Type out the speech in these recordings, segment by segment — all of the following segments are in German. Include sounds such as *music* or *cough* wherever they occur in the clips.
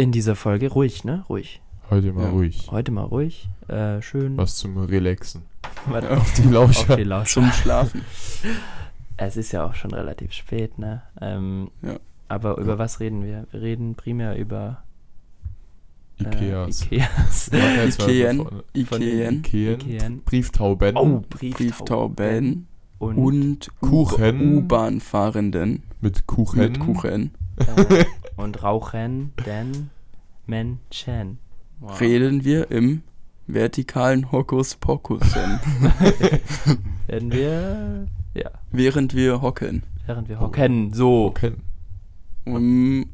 In dieser Folge ruhig, ne? Ruhig. Heute mal Ja. ruhig. Heute mal ruhig. Äh, schön. Was zum Relaxen. *laughs* Warte, Auf die Lauscher. auf die Lauscher. Zum Schlafen. *laughs* Es ist ja auch schon relativ spät, ne? Ähm, Ja. Aber über was reden wir? Wir reden primär über äh, Ikeas. Ikeas. *laughs* Ikeen. Ikeen. Ikeen. Brieftauben. Oh, Brieftauben. Brieftauben. Und, Und Kuchen. U-Bahn-Fahrenden. Mit Kuchen. Mit Kuchen. äh, und Rauchen, denn Menschen. Wow. Reden wir im vertikalen Hokus-Pokus. *laughs* Werden wir, ja, während wir hocken. während wir hocken, so. Kuchen. Um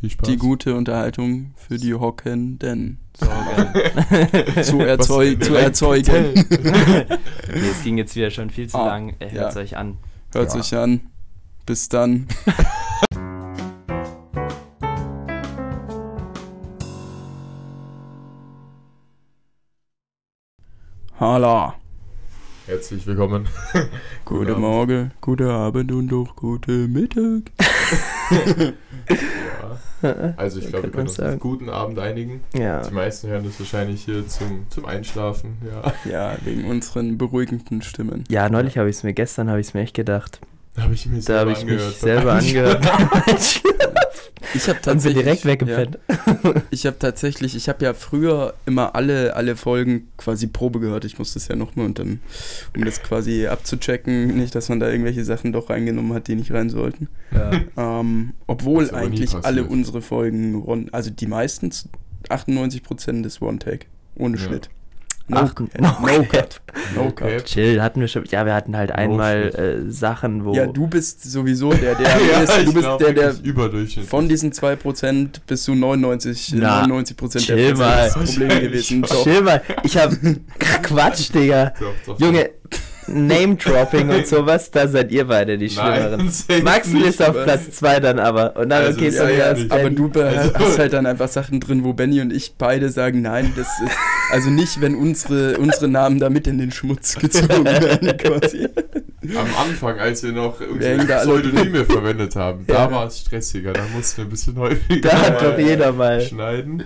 Viel Spaß. die gute Unterhaltung für die Hockenden *laughs* zu, erzeug zu erzeugen. *laughs* okay, es ging jetzt wieder schon viel zu Ah, lang. Hört ja. euch an. Hört Ja. sich an. Bis dann. Hala. Herzlich willkommen. *laughs* Guten Abend. Morgen, guten Abend und auch guten Mittag. *laughs* Ja. Also ich glaube, wir können uns sagen. auf guten Abend einigen. Ja. Die meisten hören das wahrscheinlich hier zum, zum Einschlafen. Ja. Ja, wegen unseren beruhigenden Stimmen. Ja, neulich habe ich es mir, gestern habe ich es mir echt gedacht. Da habe ich mir Da habe selber ich mich angehört. selber *laughs* angehört. Ich habe *laughs* tatsächlich direkt weggepennt. Ja, *laughs* ich habe tatsächlich, ich habe ja früher immer alle, alle Folgen quasi Probe gehört. Ich musste es ja nochmal und dann, um das quasi abzuchecken, nicht, dass man da irgendwelche Sachen doch reingenommen hat, die nicht rein sollten. Ja. Ähm, obwohl eigentlich alle unsere Folgen, one, also die meisten, 98% des One-Take. Ohne Ja. Schnitt. Ach, no, no cut. No No cap. Chill, hatten wir schon. Ja, wir hatten halt einmal äh, Sachen, wo. Ja, du bist sowieso der, der, *laughs* ja, ist, du bist glaub, der, der von diesen 2% bis zu 99, Na, 99% der chill Fälle mal. das Problem gewesen. Chill mal. Ich hab. *laughs* Quatsch, Digga. Doch, doch, Junge, Name-Dropping und sowas, da seid ihr beide die Schlimmeren. *laughs* Nein, Maxi nicht, ist auf? Platz 2 dann aber. Und dann Also, okay, ja, so ja, ja, nicht. Aber du Also- hast halt dann einfach Sachen drin, wo Benny und ich beide sagen, nein, das ist also nicht, wenn unsere, unsere Namen da mit in den Schmutz gezogen *laughs* werden quasi. Am Anfang, als wir noch Pseudonyme verwendet haben, Ja. da war es stressiger. Da mussten wir ein bisschen häufiger Da hat mal doch jeder mal. schneiden.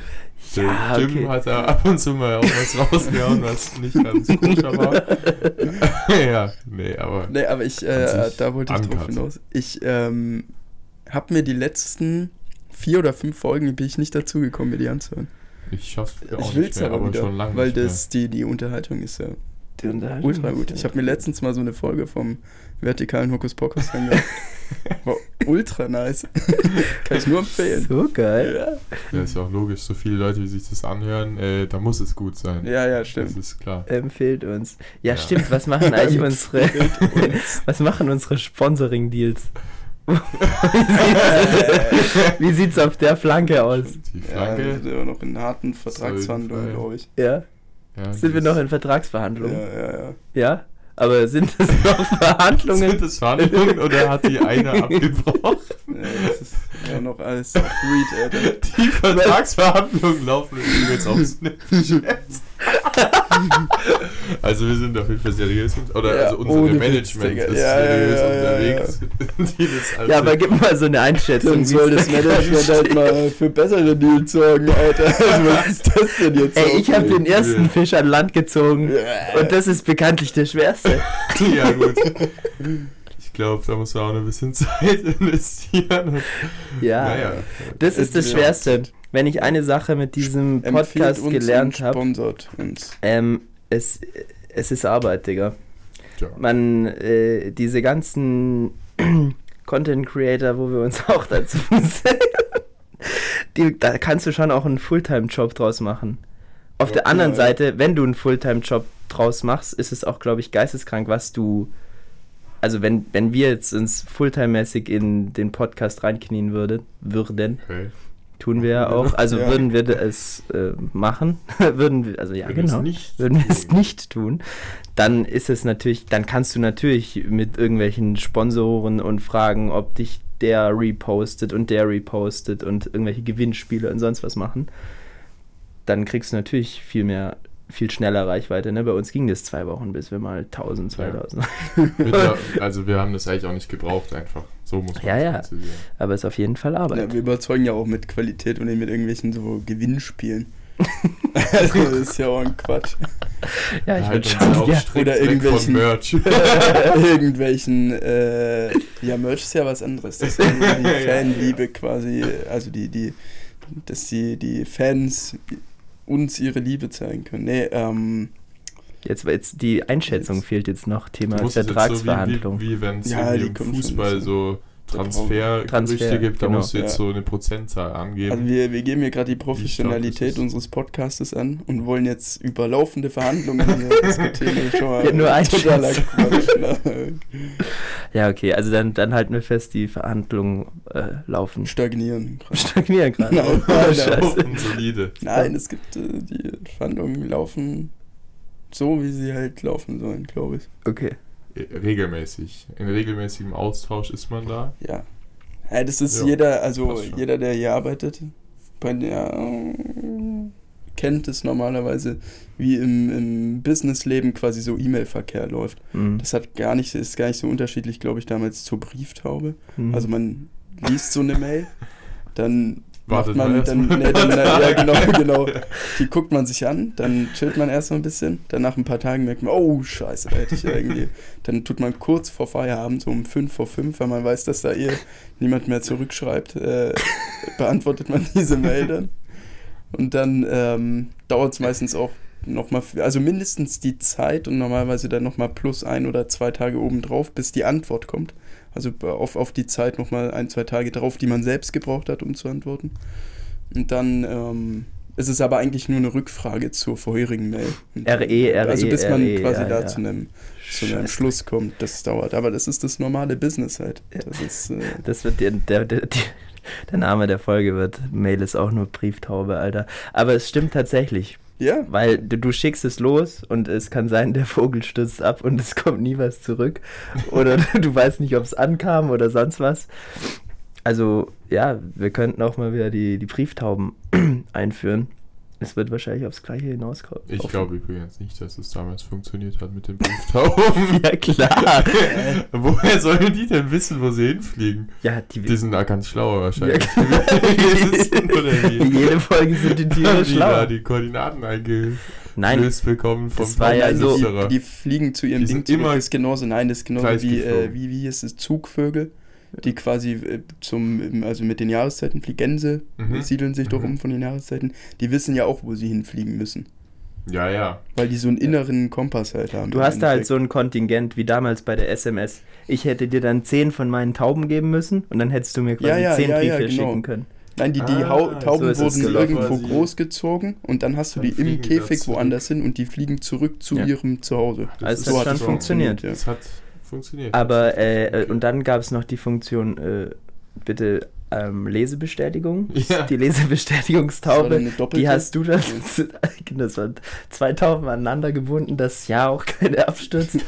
Ja, Jim okay. hat da ab und zu mal auch was rausgehauen, was nicht ganz koscher war. *laughs* ja, nee, aber Nee, aber ich, äh, da wollte ich drauf hinaus. Ich ähm, habe mir die letzten vier oder fünf Folgen bin ich nicht dazugekommen, mir die anzuhören. ich schaff's auch ich nicht will es mehr, aber, aber wieder, schon lange weil nicht das die, die Unterhaltung ist ja Die Unterhaltung ultra gut. ja- Ich habe mir letztens mal so eine Folge vom vertikalen Hokuspokus angehört. *laughs* War ultra nice. *laughs* Kann ich nur empfehlen. So geil. Ja. Ja, ist ja auch logisch, so viele Leute, die sich das anhören, äh, da muss es gut sein. ja, ja, das stimmt. ist klar. Empfehlt uns. Ja, Ja. stimmt. Was machen *laughs* eigentlich unsere, was machen unsere Sponsoring-Deals? Wie sieht's auf der Flanke aus? Die Ja, wir Flanke. sind immer noch in harten Vertragsverhandlungen, glaube ich. Ja? Ja, Sind wir noch in Ja, Vertragsverhandlungen? ja, ja. Ja? Aber sind das *laughs* noch Sind Verhandlungen? das Verhandlungen oder hat die eine *laughs* abgebrochen? ja das ist ja noch alles Read, Alter. Die Vertragsverhandlungen laufen übrigens auf Snapchat. *laughs* also wir sind auf jeden Fall seriös. Oder Ja, also unser Witz, Management Digga. ist Ja, ja, seriös ja, ja, unterwegs. *laughs* Also Ja, aber gib mal so eine Einschätzung. Dann wie soll das da Management halt mal für bessere Deals sorgen, Alter. *laughs* Also, was ist das denn jetzt? Ey, ich habe den Ja. ersten Fisch an Land gezogen. Und das ist bekanntlich der schwerste. ja gut. Ich glaube, da muss man auch ein bisschen *laughs* Zeit investieren. Ja. Naja. Das ist das Ja. Schwerste. Wenn ich eine Sache mit diesem Podcast uns gelernt habe, ähm, es, es ist Arbeit, Digga. Tja. Man, äh, diese ganzen *clears throat* Content Creator, wo wir uns *laughs* auch dazu sehen, die, da kannst du schon auch einen Fulltime-Job draus machen. Auf Ja, der anderen ja. Seite, wenn du einen Fulltime-Job draus machst, ist es auch, glaube ich, geisteskrank, was du. Also, wenn, wenn wir jetzt uns Fulltime-mäßig in den Podcast reinknien würde, würden, Okay. tun wir ja auch. Also, Ja. würden wir es äh, machen, *laughs* würden wir, also ja, es genau nicht würden wir es tun. nicht tun, dann ist es natürlich, dann kannst du natürlich mit irgendwelchen Sponsoren und fragen, ob dich der repostet und der repostet und irgendwelche Gewinnspiele und sonst was machen. Dann kriegst du natürlich viel mehr viel schneller Reichweite. Ne? Bei uns ging das zwei Wochen, bis wir mal 1000, 2000. Mittler- also wir haben das eigentlich auch nicht gebraucht einfach. So muss man Ja, ja. Aber es ist auf jeden Fall Arbeit. Ja, wir überzeugen ja auch mit Qualität und nicht mit irgendwelchen so Gewinnspielen. *laughs* also das ist ja auch ein Quatsch. Ja, ich Da würde schon. auch Ja. Oder irgendwelchen- Merch. *laughs* irgendwelchen, äh, ja, Merch ist ja was anderes. Das ist ja die *laughs* Ja, Fanliebe quasi, also die, die, dass die, die Fans uns ihre Liebe zeigen können. Nee, ähm, Jetzt, jetzt die Einschätzung Jetzt- fehlt jetzt noch. Thema jetzt so wie, Vertragsverhandlung. wie, wie wenn es Ja, im Fußball ein so Transfer, Transfergerüchte gibt, da genau. musst du jetzt Ja. so eine Prozentzahl angeben. also wir, wir geben hier gerade die Professionalität es? unseres Podcastes an und wollen jetzt über laufende Verhandlungen hier *laughs* diskutieren. Ja, nur. Quatsch. Ne? *laughs* Ja, okay, also dann, dann halten wir fest, die Verhandlungen äh, laufen. Stagnieren. gerade. Stagnieren gerade. Nein, *laughs* Oh, Scheiße. Offen, solide. Nein, es gibt, äh, die Verhandlungen laufen so, wie sie halt laufen sollen, glaube ich. Okay. Regelmäßig. In regelmäßigem Austausch ist man da. Ja. ja das ist Ja, jeder, also jeder, der hier arbeitet, bei der äh, kennt es normalerweise, wie im, im Businessleben quasi so E-Mail-Verkehr läuft. Mhm. Das hat gar nicht, ist gar nicht so unterschiedlich, glaube ich, damals zur Brieftaube. Mhm. Also man liest so eine Mail, dann Wartet macht man dann, nee, dann ja genau, *laughs* genau. Die guckt man sich an, dann chillt man erst mal ein bisschen, dann nach ein paar Tagen merkt man, oh scheiße, da hätte ich ja irgendwie. Dann tut man kurz vor Feierabend, so um 5 vor 5, weil man weiß, dass da eh niemand mehr zurückschreibt, äh, *laughs* beantwortet man diese Mail dann. Und dann ähm, dauert es meistens auch nochmal, also mindestens die Zeit und normalerweise dann nochmal plus ein oder zwei Tage obendrauf, bis die Antwort kommt. Also auf, auf die Zeit nochmal ein, zwei Tage drauf, die man selbst gebraucht hat, um zu antworten. Und dann ähm, ist es aber eigentlich nur eine Rückfrage zur vorherigen Mail. RE, RE, Also bis man RE, quasi da ja. zu einem, zu einem Scheiße. Schluss kommt, das dauert. Aber das ist das normale Business halt. Das ist, äh, Das wird der, der, der, der Name der Folge wird. Mail ist auch nur Brieftaube, Alter. Aber es stimmt tatsächlich. Ja, Weil du, du schickst es los und es kann sein, der Vogel stürzt ab und es *laughs* kommt nie was zurück. Oder *laughs* du weißt nicht, ob es ankam oder sonst was. Also, ja, wir könnten auch mal wieder die, die Brieftauben *clears throat* einführen. Es wird wahrscheinlich aufs Gleiche hinauskommen. Ich glaube übrigens nicht, dass es damals funktioniert hat mit den Brieftauben. *laughs* Ja, klar. *laughs* Woher sollen die denn wissen, wo sie hinfliegen? Ja, die, Die sind da ganz schlauer wahrscheinlich. Ja. *laughs* Wie jede Folge sind die Tiere die da schlau. die Koordinaten eingelöst Nein, bekommen vom das war ja so- die, die fliegen zu ihrem Die Ding sind zurück. immer ist genauso, nein, das ist genauso wie, äh, wie, wie ist es, Zugvögel, die quasi äh, zum, also mit den Jahreszeiten fliegen. Gänse Mhm. siedeln sich doch Mhm. um von den Jahreszeiten. Die wissen ja auch, wo sie hinfliegen müssen. Ja, ja. Weil die so einen inneren Kompass halt haben. Du hast da halt so ein Kontingent wie damals bei der SMS. Ich hätte dir dann 10 von meinen Tauben geben müssen und dann hättest du mir quasi Ja, ja, 10 ja, ja, Briefe genau. schicken können. Nein, die, die Ah, Hau so Tauben es wurden irgendwo Quasi. großgezogen und dann hast du Dann die im Käfig woanders hin und die fliegen zurück zu Ja. ihrem Zuhause. Also es ist hat schon so. funktioniert. Ja. Das hat funktioniert. Aber, äh, äh, Okay. und dann gab es noch die Funktion, äh, bitte ähm, Lesebestätigung. Ja. Die dann Lesebestätigungstaube. Die hast du dann, *laughs* das waren zwei Tauben aneinander gebunden, dass ja auch keine abstürzt,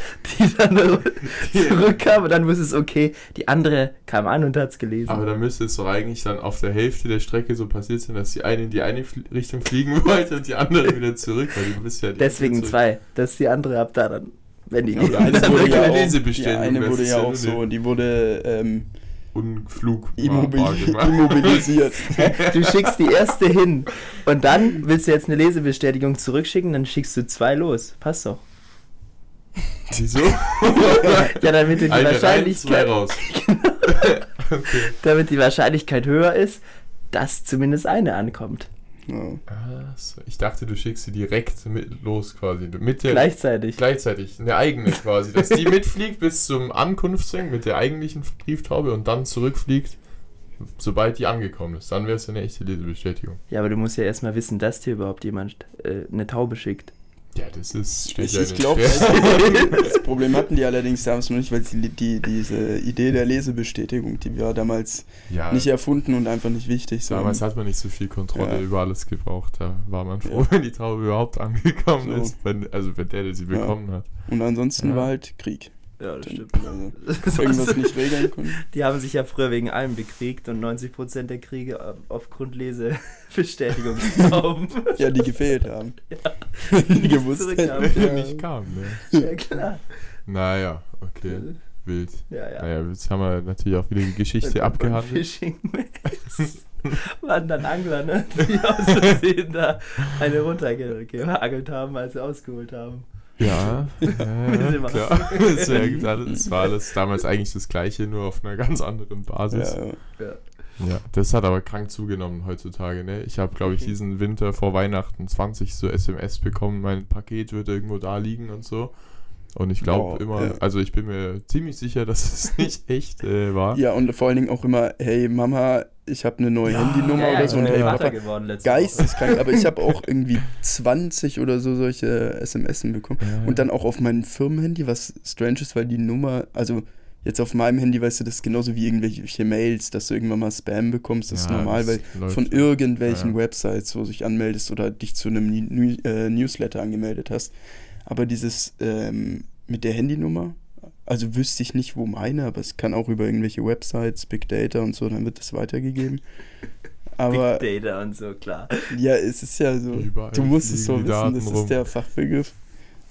die dann *laughs* *laughs* zurückkam und dann wusste es, okay, die andere kam an und hat es gelesen. Aber da müsste es doch eigentlich dann auf der Hälfte der Strecke so passiert sein, dass die eine in die eine Fl Richtung fliegen wollte und die andere wieder zurück, weil du bist ja Deswegen zurück. zwei, dass die andere ab da dann, wenn die die *laughs* eine wurde ja auch, die eine wurde ja auch so, eine- die wurde ähm, Unflug. *laughs* immobilisiert. *laughs* Du schickst die erste hin und dann willst du jetzt eine Lesebestätigung zurückschicken, dann schickst du zwei los. Passt doch. Wieso? Ja, damit du die Eine rein, Wahrscheinlichkeit, raus. okay. damit die Wahrscheinlichkeit höher ist, dass zumindest eine ankommt. Ja. Ah, so. Ich dachte, du schickst sie direkt mit los quasi. Mit der Gleichzeitig. gleichzeitig eine eigene quasi, dass die *laughs* mitfliegt bis zum Ankunftsring mit der eigentlichen Brieftaube und dann zurückfliegt, sobald die angekommen ist. Dann wäre es eine echte Lesebestätigung. Ja, aber du musst ja erstmal wissen, dass dir überhaupt jemand äh, eine Taube schickt. Ja, das ist steht Ich, ja ich nicht glaube, schwer. *laughs* das Problem hatten die allerdings damals noch nicht, weil die, die, diese Idee der Lesebestätigung, die war damals ja, nicht erfunden und einfach nicht wichtig. So. damals hat man nicht so viel Kontrolle Ja. über alles gebraucht. Da war man froh, Ja. wenn die Taube überhaupt angekommen So. ist, wenn, also wenn der, der sie bekommen hat. und ansonsten war halt Krieg. Ja, das stimmt. Also, *laughs* irgendwas nicht regeln konnten. Die haben sich ja früher wegen allem bekriegt und 90% der Kriege auf- aufgrund Lesebestätigungstauben. *laughs* Ja, die gefehlt haben. die gewusst hätten. Der Ja. nicht kam, ne? ja, klar. Naja, okay. Wild. Ja, ja. Naja, jetzt haben wir natürlich auch wieder die Geschichte abgehandelt. Fishing waren dann Angler, ne? Die aus Versehen da eine runtergehagelt haben, als sie ausgeholt haben. Ja, *laughs* ja klar. *laughs* *laughs* Das, wär, das war alles damals eigentlich das Gleiche, nur auf einer ganz anderen Basis. Ja, Ja. Ja, das hat aber krank zugenommen heutzutage, ne? Ich habe, glaube ich, Okay. diesen Winter vor Weihnachten 20 so SMS bekommen, mein Paket wird irgendwo da liegen und so. Und ich glaube Oh, immer, ja. also ich bin mir ziemlich sicher, dass es *laughs* nicht echt äh, war. ja, und vor allen Dingen auch immer, hey Mama, ich habe eine neue Ja, Handynummer ja, oder ich so. bin Und hey Vater Papa, geworden geisteskrank. aber ich habe *laughs* auch irgendwie 20 oder so solche SMS bekommen. Ja. Und dann auch auf mein Firmenhandy, was strange ist, weil die Nummer, also jetzt auf meinem Handy, weißt du, das ist genauso wie irgendwelche Mails, dass du irgendwann mal Spam bekommst, das ist normal, das weil von irgendwelchen Ja. Websites, wo du dich anmeldest oder dich zu einem New äh, Newsletter angemeldet hast. Aber dieses ähm, mit der Handynummer, also wüsste ich nicht, wo meine, aber es kann auch über irgendwelche Websites, Big Data und so, dann wird das weitergegeben. *laughs* Aber Big Data und so, klar. ja, es ist ja so, Überall du musst es so wissen, Daten das rum. ist der Fachbegriff.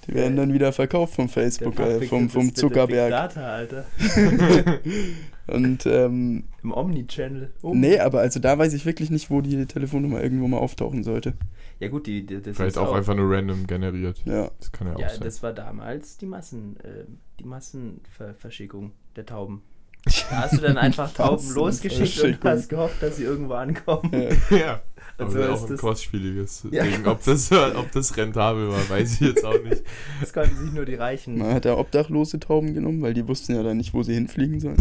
Die werden dann wieder verkauft vom Facebook, äh, vom, ist vom Zuckerberg. Big Data, Alter. *laughs* Und ähm, Im Omni-Channel. Oh. nee, aber also da weiß ich wirklich nicht, wo die Telefonnummer irgendwo mal auftauchen sollte. Ja gut, die, die, das Vielleicht ist auch einfach nur random generiert. Ja. Das kann ja auch Ja, sein. das war damals die Massen, äh, die Massenverschickung der Tauben. *laughs* Da hast du dann einfach Tauben losgeschickt und hast gehofft, dass sie irgendwo ankommen. Ja. *laughs* ja. Aber Also auch ist ein kostspieliges Ja. Ding. Ob das, ob das rentabel war, weiß ich jetzt auch nicht. *laughs* Das konnten sich nur die Reichen Man hat da obdachlose Tauben genommen, weil die wussten ja dann nicht, wo sie hinfliegen sollen.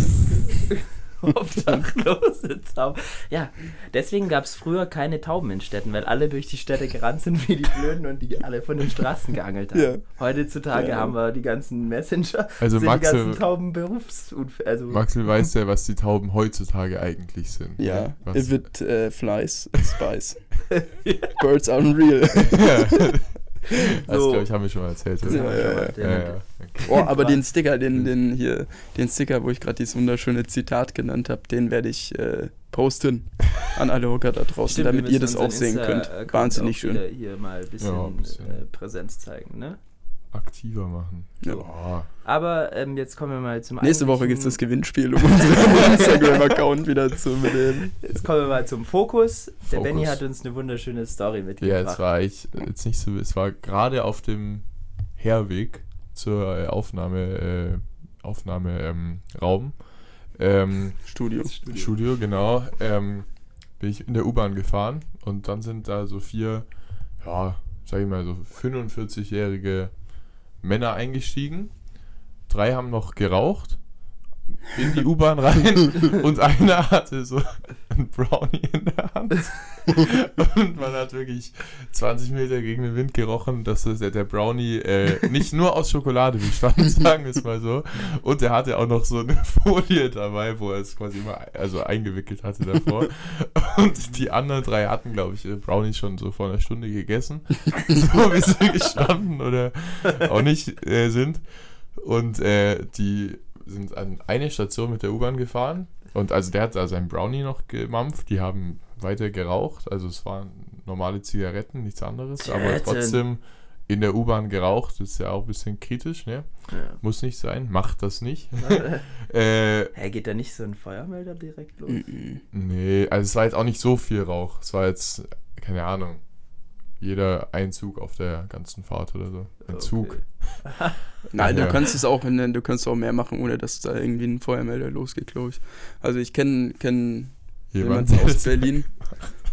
*laughs* obdachlose Tauben. Ja, deswegen gab es früher keine Tauben in Städten, weil alle durch die Städte gerannt sind wie die Blöden und die alle von den Straßen geangelt haben. Ja. Heutzutage Ja. haben wir die ganzen Messenger, Also sind Maxel- die ganzen Tauben Berufsunfälle. Also, Maxel weiß ja, was die Tauben heutzutage eigentlich sind. Ja, ne? Was, if it äh, flies, *laughs* it spies. Birds are unreal. ja. *laughs* Das *laughs* So. glaube ich, haben wir schon mal erzählt. Ja, ja. ja. Okay. Oh, aber den Sticker, den, den hier, den Sticker, wo ich gerade dieses wunderschöne Zitat genannt habe, den werde ich äh, posten an alle Hocker da draußen, Stimmt, damit ihr das auch sehen könnt. Insta-Account Wahnsinnig auch schön. Hier, hier mal ein bisschen, Ja, ein bisschen. Äh, Präsenz zeigen, ne? Aktiver machen. Ja. Aber ähm, jetzt kommen wir mal zum Nächste Woche gibt es das Gewinnspiel, um unseren *laughs* Instagram-Account wieder zu beleben. Jetzt kommen wir mal zum Fokus. Der Fokus. Benny hat uns eine wunderschöne Story Ja, mitgebracht. es war ich jetzt nicht so, es war gerade auf dem Herweg zur äh, Aufnahme, äh, Aufnahme ähm, Raum. Ähm, Studio. Studio, genau. Ähm, bin ich in der U-Bahn gefahren und dann sind da so vier, ja, sag ich mal so 45-jährige Männer eingestiegen. Drei haben noch geraucht in die U-Bahn rein *laughs* und einer hatte so ein Brownie in der Hand. Und man hat wirklich 20 Meter gegen den Wind gerochen, dass das, der, der Brownie äh, nicht nur aus Schokolade bestand, *laughs* sagen wir es mal so. Und er hatte auch noch so eine *laughs* Folie dabei, wo er es quasi immer also eingewickelt hatte davor. Und die anderen drei hatten, glaube ich, ihre Brownies schon so vor einer Stunde gegessen. So wie sie gestanden oder auch nicht äh, sind. Und äh, die sind an eine Station mit der U-Bahn gefahren. Und also der hat da seinen Brownie noch gemampft. Die haben weiter geraucht. Also es waren normale Zigaretten, nichts anderes. Aber trotzdem in der U-Bahn geraucht. ist ja auch ein bisschen kritisch, ne? Ja. Muss nicht sein. Macht das nicht. *laughs* *laughs* äh, Hä, geht da nicht so ein Feuermelder direkt los? Nee, also es war jetzt auch nicht so viel Rauch. Es war jetzt, keine Ahnung, jeder Einzug auf der ganzen Fahrt oder so. Ein Zug. Okay. *laughs* Nein, Ja. du kannst es auch, in- du kannst auch mehr machen, ohne dass da irgendwie ein Feuermelder losgeht, glaube ich. Also ich kenne kenn Jemand, jemanden aus *laughs* Berlin.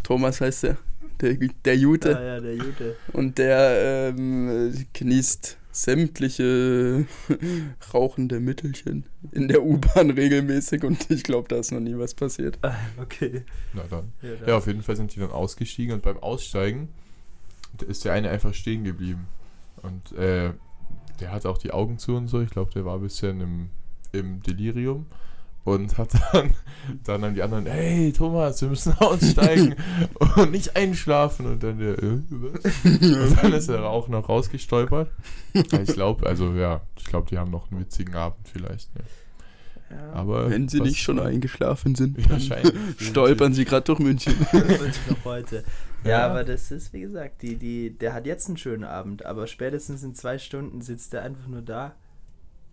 Thomas heißt der. Der, der Jute. Ah, ja, der Jute. Und der ähm, genießt sämtliche *laughs* rauchende Mittelchen in der U-Bahn regelmäßig und ich glaube, da ist noch nie was passiert. Ah, Okay. Na dann. Ja, Ja, auf jeden Fall sind die dann ausgestiegen und beim Aussteigen ist der eine einfach stehen geblieben. Und äh, der hat auch die Augen zu und so. Ich glaube, der war ein bisschen im, im Delirium. und hat dann, dann an die anderen, hey Thomas, wir müssen *laughs* aussteigen und nicht einschlafen. Und dann der, äh? Und dann ist er auch noch rausgestolpert. Ich glaube, also ja, ich glaube, die haben noch einen witzigen Abend vielleicht. Ne? Ja. Aber Wenn sie nicht schon eingeschlafen sind, Ja, *laughs* stolpern sie gerade durch München. *laughs* Noch heute. Ja, Ja. aber das ist, wie gesagt, die, die, der hat jetzt einen schönen Abend, aber spätestens in zwei Stunden sitzt er einfach nur da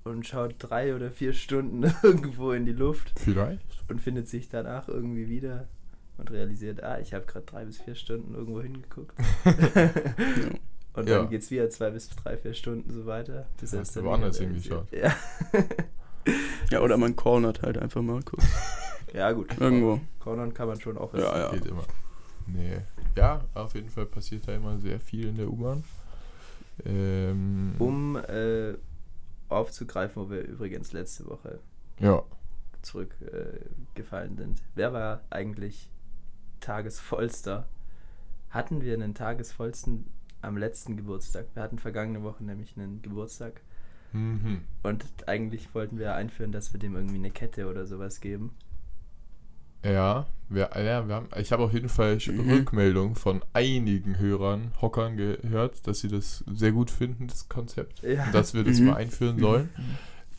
und schaut drei oder vier Stunden *laughs* irgendwo in die Luft Vielleicht. und findet sich danach irgendwie wieder und realisiert, ah, ich habe gerade drei bis vier Stunden irgendwo hingeguckt. Und Ja. dann geht's wieder zwei bis drei, vier Stunden so weiter, bis er es dann woanders hingeschaut? realisiert. Ja. *laughs* Ja, oder man cornert halt einfach mal kurz. *laughs* ja, gut. Irgendwo. Cornern kann man schon auch. Ja, ja. Geht immer. Nee. Ja, auf jeden Fall passiert da immer sehr viel in der U-Bahn. Ähm, Um äh, aufzugreifen, wo wir übrigens letzte Woche ja. zurückgefallen äh, sind. Wer war eigentlich Tagesvollster? Hatten wir einen Tagesvollsten am letzten Geburtstag? Wir hatten vergangene Woche nämlich einen Geburtstag Mhm. und eigentlich wollten wir einführen, dass wir dem irgendwie eine Kette oder sowas geben. Ja, wir, ja wir haben, ich habe auf jeden Fall Mhm. Rückmeldungen von einigen Hörern, Hockern gehört, dass sie das sehr gut finden, das Konzept. Ja. Und dass wir das Mhm. mal einführen sollen.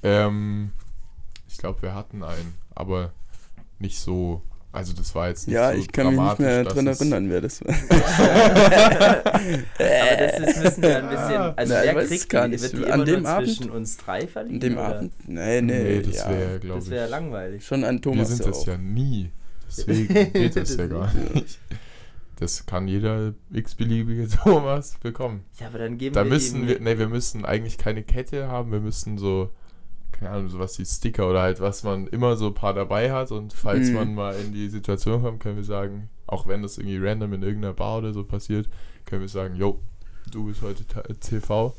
Ähm, ich glaube, wir hatten einen, aber nicht so. Also das war jetzt nicht Ja, so ich kann mich nicht mehr es- erinnern, wer das war. *laughs* Aber das ist, müssen wir ein bisschen. Also Na, ich wer weiß kriegt gar die, nicht. wird die An dem Abend? zwischen uns drei verliehen? An dem oder? Abend? Nee, nee. Nee, das ja. wäre, glaube Das ich. wäre langweilig. Schon an wir Thomas sind das auch. ja nie. Deswegen geht das ja Das *laughs* gar nicht. Das kann jeder x-beliebige *laughs* Thomas bekommen. Ja, aber dann geben Da wir müssen wir, ne, wir müssen eigentlich keine Kette haben, wir müssen so, keine Ahnung, sowas wie Sticker oder halt, was man immer so ein paar dabei hat und falls Mhm. man mal in die Situation kommt, können wir sagen, auch wenn das irgendwie random in irgendeiner Bar oder so passiert, können wir sagen, yo, du bist heute TV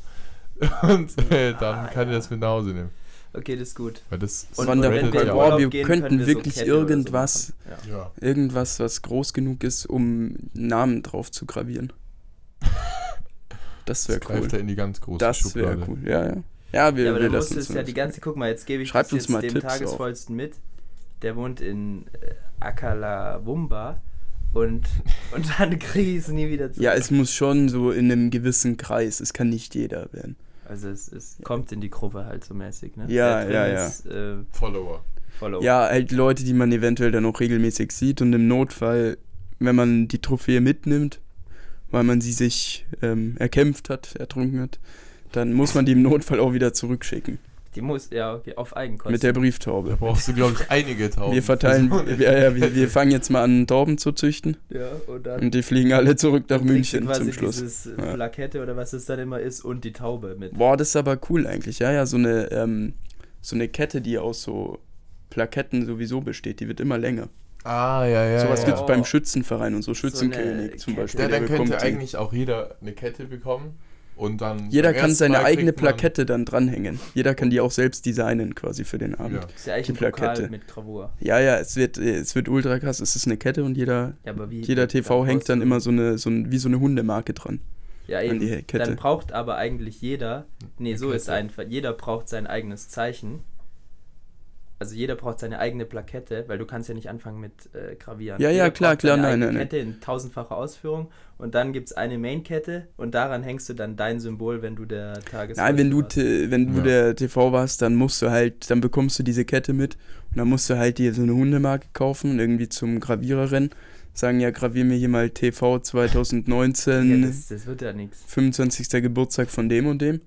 *laughs* und äh, dann Ah, kann ja. ich das mit nach Hause nehmen. Okay, das ist gut. Weil das Und Von der wenn spreadet wir gehen, könnten können wir so wirklich so irgendwas- machen. Ja. Irgendwas, was groß genug ist, um Namen drauf zu gravieren. *laughs* Das wäre greift cool. ja in die ganz große Das wäre cool, ja, ja. Ja, wir, Ja, aber wir dann lassen es ja die ganze, guck mal, jetzt gebe ich Schreibt das uns jetzt mal dem Tipps auch. Tagesvollsten mit. Der wohnt in äh, Akalawumba und, *laughs* und dann kriege ich es nie wieder zurück. Ja, es muss schon so in einem gewissen Kreis. Es kann nicht jeder werden. also es, es kommt in die Gruppe halt so mäßig, ne? Ja, ja, ja. Ist, äh, Follower. Follow. Ja, halt Leute, die man eventuell dann auch regelmäßig sieht und im Notfall, wenn man die Trophäe mitnimmt, weil man sie sich ähm, erkämpft hat, ertrunken hat, dann muss man die im Notfall auch wieder zurückschicken. Die muss, ja, okay, auf Eigenkosten. Mit der Da Brieftaube. brauchst du, glaube ich, einige Tauben. Wir verteilen, *laughs* so ja, ja, wir, wir fangen jetzt mal an, Tauben zu züchten Ja, und dann und die fliegen alle zurück nach München quasi zum Schluss. dieses äh, Ja. Plakette oder was es dann immer ist und die Taube mit. Boah, das ist aber cool eigentlich. Ja, ja, so eine, ähm, so eine Kette, die aus so Plaketten sowieso besteht, die wird immer länger. Ah, ja, ja. Sowas ja. gibt's Oh. beim Schützenverein und so. Schützenkönig zum Kette. Beispiel. Ja, der dann könnte eigentlich auch jeder eine Kette bekommen und dann. Jeder kann seine eigene Plakette dann dranhängen. Jeder kann die auch selbst designen quasi für den Abend. Ja. Das ist ja eigentlich Die Plakette. mit Gravur. Ja, ja, es wird, es wird ultra krass. Es ist eine Kette und jeder, Ja, aber wie, jeder TV hängt dann immer so eine, so ein, wie so eine Hundemarke dran. ja, an eben. die Kette. Dann braucht aber eigentlich jeder, nee, Eine so ist einfach, jeder braucht sein eigenes Zeichen. Also jeder braucht seine eigene Plakette, weil du kannst ja nicht anfangen mit äh, Gravieren. Ja, ja, Jeder klar, braucht klar, seine nein, nein. Kette in tausendfacher Ausführung und dann gibt es eine Main-Kette und daran hängst du dann dein Symbol, wenn du der Tages. Nein, wenn du, t- wenn du Ja. der TV warst, dann musst du halt, dann bekommst du diese Kette mit und dann musst du halt dir so eine Hundemarke kaufen und irgendwie zum Gravierer rennen. Sagen, ja, gravier mir hier mal TV 2019, ja, das, das wird ja nichts. 25. Geburtstag von dem und dem.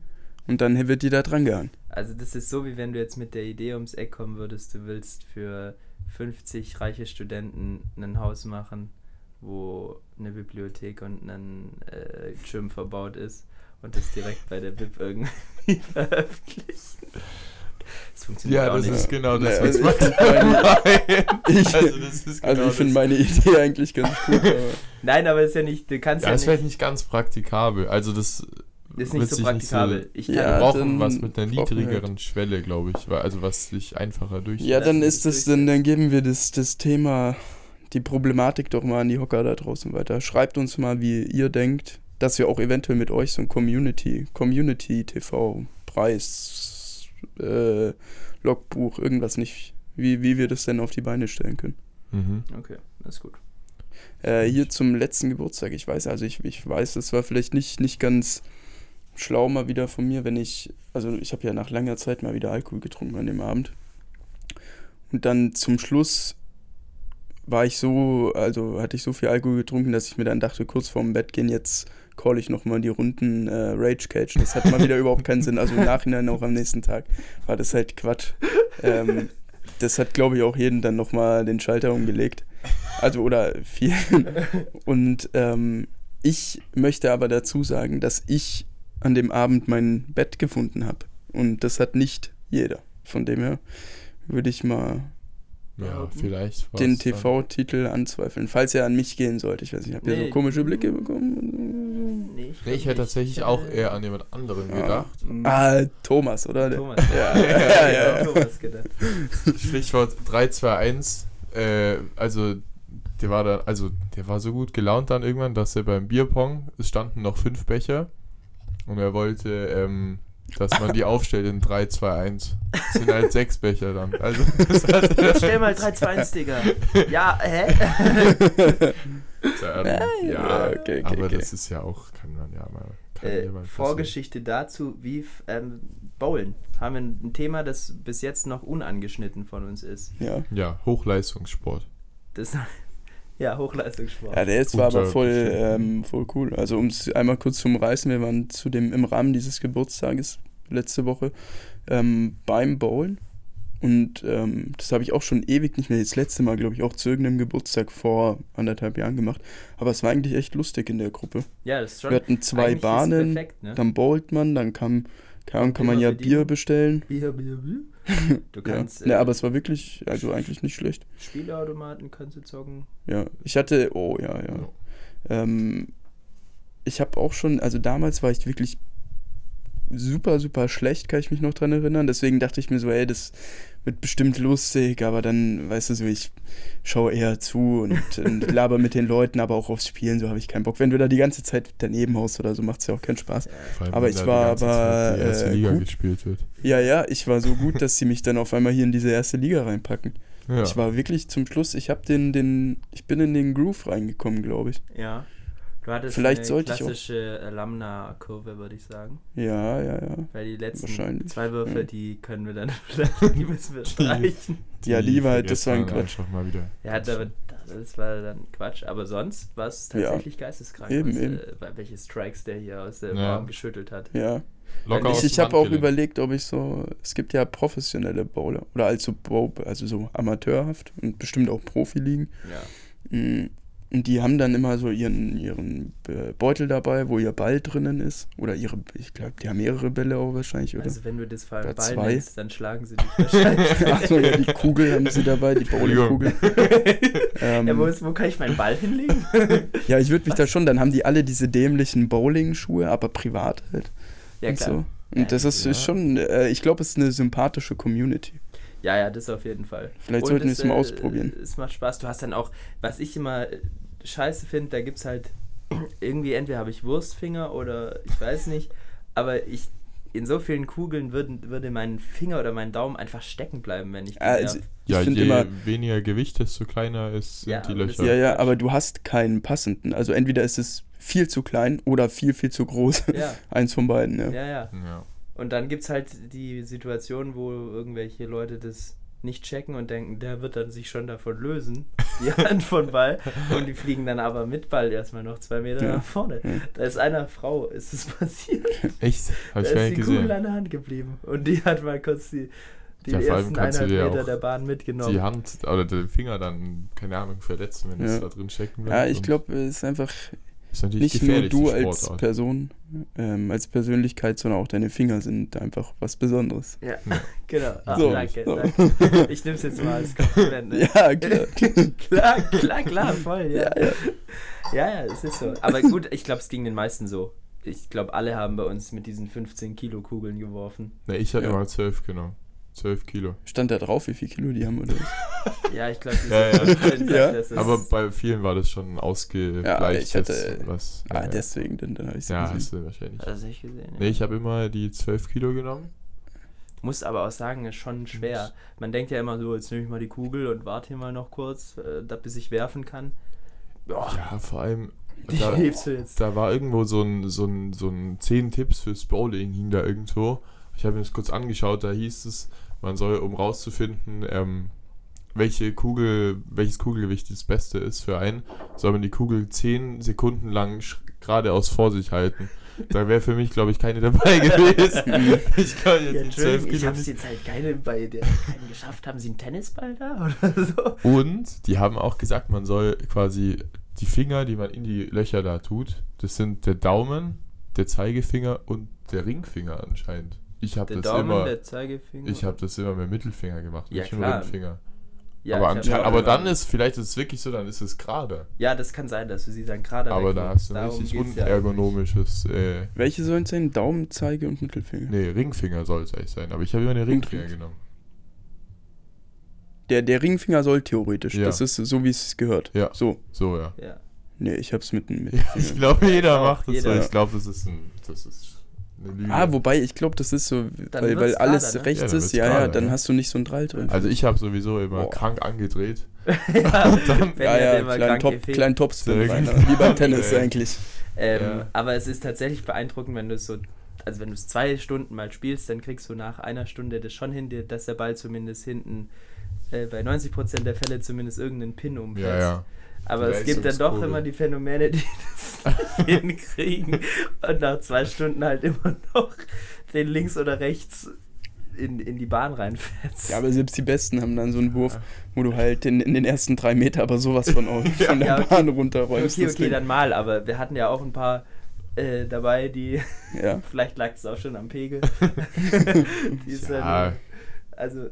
Und dann wird die da dran gehangen. Also das ist so, wie wenn du jetzt mit der Idee ums Eck kommen würdest, du willst für 50 reiche Studenten ein Haus machen, wo eine Bibliothek und ein äh, Gym verbaut ist und das direkt bei der Bib irgendwie *laughs* veröffentlichen. Das funktioniert Ja, auch das nicht. ist genau das, Nee, was also man *laughs* Ich- Also, das ist Also genau ich finde das. meine Idee eigentlich ganz gut. *laughs* Aber Nein, aber ist ja nicht, du kannst Ja, ja, das wäre nicht, nicht ganz praktikabel. Also, das ist nicht so praktikabel. ich kann, Ja, wir brauchen was mit einer wir niedrigeren Schwelle, glaube ich. Also, was sich einfacher durch. ja, dann ist das, dann, dann geben wir das, das Thema, die Problematik doch mal an die Hocker da draußen weiter. Schreibt uns mal, wie ihr denkt, dass wir auch eventuell mit euch so ein Community, Community TV, Preis, äh, Logbuch, irgendwas nicht wie, wie wir das denn auf die Beine stellen können. Mhm. Okay, das ist gut. Äh, hier zum letzten Geburtstag, ich weiß, also ich, ich weiß, das war vielleicht nicht, nicht ganz schlau mal wieder von mir, wenn ich, also ich habe ja nach langer Zeit mal wieder Alkohol getrunken an dem Abend. Und dann zum Schluss war ich so, also hatte ich so viel Alkohol getrunken, dass ich mir dann dachte, kurz vorm Bett gehen, jetzt call ich nochmal die Runden äh, Rage Cage. Das hat mal wieder überhaupt keinen Sinn. Also im Nachhinein auch am nächsten Tag war das halt Quatsch. Ähm, das hat, glaube ich, auch jeden dann nochmal den Schalter umgelegt. Also oder viel. Und ähm, ich möchte aber dazu sagen, dass ich an dem Abend mein Bett gefunden habe. Und das hat nicht jeder. Von dem her würde ich mal Ja, Ja, vielleicht. den dann- TV-Titel anzweifeln, falls er an mich gehen sollte. Ich weiß nicht, habt ihr Nee. so komische Blicke bekommen? Nee, Nee, ich hätte tatsächlich auch eher an jemand anderen Ja. gedacht. Ah, Thomas, oder? Thomas. Ja, *laughs* ja, *laughs* ja, ja. Thomas gedacht. Stichwort 321. Äh, also, der war da, also der war so gut gelaunt dann irgendwann, dass er beim Bierpong, es standen noch fünf Becher und er wollte, ähm, dass man die aufstellt in 3, 2, 1. Das sind halt sechs Becher dann. Also, *laughs* Stell mal 3-2-1, Digga. Ja, hä? *laughs* dann, ja, ja, okay, okay, aber okay. das ist ja auch, kann man ja mal. Äh. Vorgeschichte dazu, wie ähm, Bowlen. Haben wir ein Thema, das bis jetzt noch unangeschnitten von uns ist. Ja. Ja, Hochleistungssport. Das, *laughs* ja, Hochleistungssport. Ja, der ist zwar aber voll, ähm, voll cool. Also um es einmal kurz zu umreißen, wir waren zu dem, im Rahmen dieses Geburtstages letzte Woche ähm, beim Bowlen. Und ähm, das habe ich auch schon ewig nicht mehr. Das letzte Mal, glaube ich, auch zu irgendeinem Geburtstag vor anderthalb Jahren gemacht. Aber es war eigentlich echt lustig in der Gruppe. ja, das ist schon. Wir hatten zwei Bahnen, Perfekt, ne? dann bowlt man, dann kam, kann, kann man ja. Bier bestellen. Bier, Bier, Bier. *laughs* Du Ja. kannst. Ne, äh, aber es war wirklich, also eigentlich nicht schlecht. Spieleautomaten kannst du zocken. Ja, ich hatte, oh ja, ja. Ähm, ich habe auch schon, also damals war ich wirklich super, super schlecht, kann ich mich noch dran erinnern. Deswegen dachte ich mir so, ey, das wird bestimmt lustig, aber dann, weißt du so, ich schaue eher zu und, und *laughs* laber mit den Leuten, aber auch aufs Spielen, so habe ich keinen Bock. Wenn du da die ganze Zeit daneben haust oder so, macht es ja auch keinen Spaß. Vor allem, Aber ich war aber, die erste äh, Liga gut. gespielt wird. Ja, ja, ich war so gut, dass sie mich dann auf einmal hier in diese erste Liga reinpacken. Ja. Ich war wirklich zum Schluss, ich habe den, den, ich bin in den Groove reingekommen, glaube ich. Ja. Du hattest Vielleicht eine sollte ich auch- klassische äh, Lambda-Kurve, würde ich sagen. Ja, ja, ja. Weil die letzten zwei Würfe, ja. die können wir dann *laughs* vielleicht, die müssen wir streichen. Ja, lieber halt, das war ein Quatsch. Mal wieder. Ja, aber das war dann Quatsch. Aber sonst war es Ja. tatsächlich geisteskrank, Eben, was, eben. Äh, welche Strikes der hier aus der Ja. Bahn geschüttelt hat. Ja. Locker Ich, ich dem habe auch überlegt, ob ich so. Es gibt ja professionelle Bowler. Oder also, Bow, also so amateurhaft und bestimmt auch Profiligen. Ja. Und die haben dann immer so ihren, ihren Beutel dabei, wo ihr Ball drinnen ist. Oder ihre, ich glaube, die haben mehrere Bälle auch wahrscheinlich, oder? Also wenn du das Ball zwei. nennst, dann schlagen sie dich wahrscheinlich. *laughs* Achso, ja, die Kugel haben sie dabei, die Bowlingkugel. *laughs* Ähm, ja, wo, ist, wo kann ich meinen Ball hinlegen? *laughs* ja, ich würde mich da schon, dann haben die alle diese dämlichen Bowling-Schuhe, aber privat halt. ja, und klar. so. Und Ja, das ist, ja. ist schon, äh, ich glaube, es ist eine sympathische Community. Ja, ja, das auf jeden Fall. Vielleicht Und sollten wir es, mal äh, ausprobieren. Es macht Spaß. Du hast dann auch, was ich immer äh, scheiße finde, da gibt es halt *clears throat* irgendwie, entweder habe ich Wurstfinger oder ich weiß nicht, aber ich in so vielen Kugeln würden, würde mein Finger oder mein Daumen einfach stecken bleiben, wenn ich Also, ich Ja, je immer, weniger Gewicht, desto kleiner ist, sind Ja, die Löcher. ja, ja, aber du hast keinen passenden. Also entweder ist es viel zu klein oder viel, viel zu groß. Ja, *laughs* Eins von beiden, ja. ja, ja. Ja. Und dann gibt es halt die Situation, wo irgendwelche Leute das nicht checken und denken, der wird dann sich schon davon lösen, die *laughs* Hand von Ball. Und die fliegen dann aber mit Ball erstmal noch zwei Meter Ja. nach vorne. Da ist einer Frau, ist es *laughs* passiert. Echt? Hab Da ich gar ist nicht die Kugel gesehen. an der Hand geblieben. Und die hat mal kurz die, die Ja, ersten eineinhalb Meter der Bahn mitgenommen. Die Hand oder den Finger dann, keine Ahnung, verletzen, wenn es Ja. da drin stecken bleibt. Ja, ich glaube, es ist einfach ist natürlich nicht nur du als Sportart. Person, ähm, als Persönlichkeit, sondern auch deine Finger sind einfach was Besonderes. ja, Ja. *laughs* genau. Ah, So, danke, so. danke. Ich nehme es jetzt mal als Kompliment. Ne? *laughs* Ja, klar. *laughs* klar, klar, klar, voll, ja. ja, ja. Ja, ja, es ist so. Aber gut, ich glaube, es ging den meisten so. Ich glaube, alle haben bei uns mit diesen 15 Kilo Kugeln geworfen. Ne, ich habe Ja. immer 12 genommen. 12 Kilo. Stand da drauf, wie viel Kilo die haben oder was? *laughs* Ja, ich glaube, Ja, ja. 15 sagt, Ja. das ist Aber bei vielen war das schon ausgegleicht. ich hatte- was, Ah, ja, deswegen, dann, dann habe ich ja, gesehen. hast du wahrscheinlich. Hast du nicht gesehen? Nee, ich habe immer die 12 Kilo genommen. Muss aber auch sagen, ist schon schwer. Man denkt ja immer so, jetzt nehme ich mal die Kugel und warte hier mal noch kurz, äh, bis ich werfen kann. Boah, Ja, vor allem, da, hebst du jetzt. da war irgendwo so ein, so ein, so ein 10 Tipps fürs Bowling, hing da irgendwo. Ich habe mir das kurz angeschaut, da hieß es, man soll, um rauszufinden, ähm, welche Kugel, welches Kugelgewicht das Beste ist für einen, soll man die Kugel 10 Sekunden lang geradeaus vor sich halten. Da wäre für mich, glaube ich, keine dabei *laughs* gewesen. ich kann jetzt Ja, die 12 Entschuldigung, ich hab's nicht. jetzt halt keine bei der keinen geschafft. Haben sie einen Tennisball da oder so? Und die haben auch gesagt, man soll quasi die Finger, die man in die Löcher da tut, das sind der Daumen, der Zeigefinger und der Ringfinger anscheinend. Ich habe das Daumen, immer, der Zeigefinger. ich habe das immer mit Mittelfinger gemacht, Ja, nicht mit klar. Ringfinger. ja, aber ich hab anscheinend, aber dann ist, vielleicht ist es wirklich so, dann ist es gerade. Ja, das kann sein, dass du sie dann gerade Aber da hast du ein richtig geht's ja unergonomisches, äh, Welche sollen es sein? Daumen, Zeige und Mittelfinger. nee, Ringfinger soll es eigentlich sein, aber ich habe immer den Ringfinger Ringfinger. genommen. Der, der Ringfinger soll theoretisch. Ja. Das ist so, wie es gehört. Ja. So. So, ja. Ja. Nee, ich hab's mit dem *laughs* ja Mittelfinger. ich glaube, jeder macht das so. jeder. Ich glaube, das ist ein, das ist. Ah, wobei, ich glaube, das ist so, Dann weil, weil alles gerade, ne? rechts Ja, ist, ja, ja, gerade, dann ja. hast du nicht so ein Drall drin. also ich habe sowieso immer Boah. krank angedreht. *laughs* ja, *laughs* dann- ja, ja, kleinen, Top, kleinen Topspin ne? wie beim Tennis *laughs* Ja. eigentlich. Ähm, Ja. Aber es ist tatsächlich beeindruckend, wenn du es so, also wenn du es zwei Stunden mal spielst, dann kriegst du nach einer Stunde das schon hin, dass der Ball zumindest hinten äh, bei 90% der Fälle zumindest irgendeinen Pin umfasst. Ja, ja. Aber Die es gibt dann doch Leistungskurve. immer die Phänomene, die das *laughs* *laughs* hinkriegen und nach zwei Stunden halt immer noch den links oder rechts in, in die Bahn reinfährst. Ja, aber selbst die Besten haben dann so einen Wurf, wo du halt in, in den ersten drei Meter aber sowas von, *laughs* auf, von der Ja, okay. Bahn runterräumst. okay, das okay, dann mal, aber wir hatten ja auch ein paar äh, dabei, die Ja. Vielleicht lag es auch schon am Pegel. Die ist Ja. dann, also,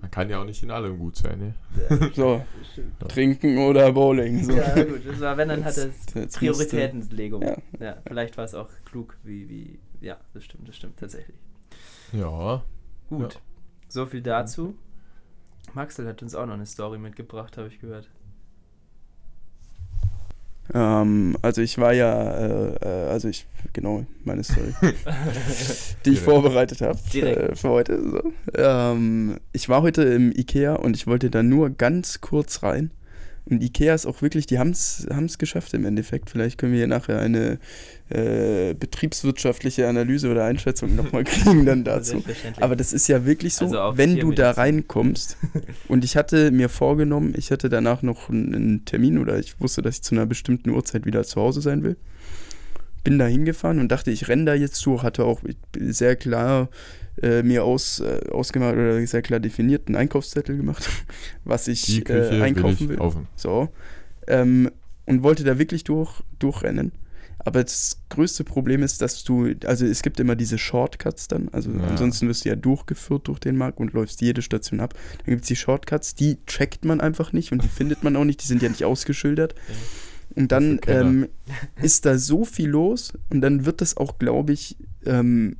Man kann ja auch nicht in allem gut sein, ne? ja, So, *laughs* trinken oder Bowling. So. Ja, gut. Das war, wenn dann hat es *laughs* Prioritätenlegung. Ja. Ja. vielleicht war es auch klug, wie, wie, ja, das stimmt, das stimmt tatsächlich. Ja. Gut. Ja. So viel dazu. Maxel hat uns auch noch eine Story mitgebracht, habe ich gehört. Ähm, also ich war ja, äh, äh, also ich, genau, meine Story, *laughs* die ich vorbereitet habe äh, für heute. So. Ähm, ich war heute im Ikea und ich wollte da nur ganz kurz rein. Und Ikea ist auch wirklich, die haben es geschafft im Endeffekt. Vielleicht können wir hier nachher eine äh, betriebswirtschaftliche Analyse oder Einschätzung nochmal *laughs* kriegen dann dazu. Aber das ist ja wirklich so, Also wenn du da reinkommst *laughs* und ich hatte mir vorgenommen, ich hatte danach noch einen, Termin oder ich wusste, dass ich zu einer bestimmten Uhrzeit wieder zu Hause sein will. Bin da hingefahren und dachte, ich renne da jetzt durch, hatte auch sehr klar äh, mir aus, äh, ausgemacht oder sehr klar definiert einen Einkaufszettel gemacht, *laughs* was ich äh, einkaufen will will. ich kaufen. So. Ähm, und wollte da wirklich durch, durchrennen. Aber das größte Problem ist, dass du, also es gibt immer diese Shortcuts dann, also Ja. ansonsten wirst du ja durchgeführt durch den Markt und läufst jede Station ab. Dann gibt es die Shortcuts, die checkt man einfach nicht und die findet man auch nicht, die sind ja nicht ausgeschildert. Und dann ähm, ist da so viel los und dann wird das auch, glaube ich, ähm,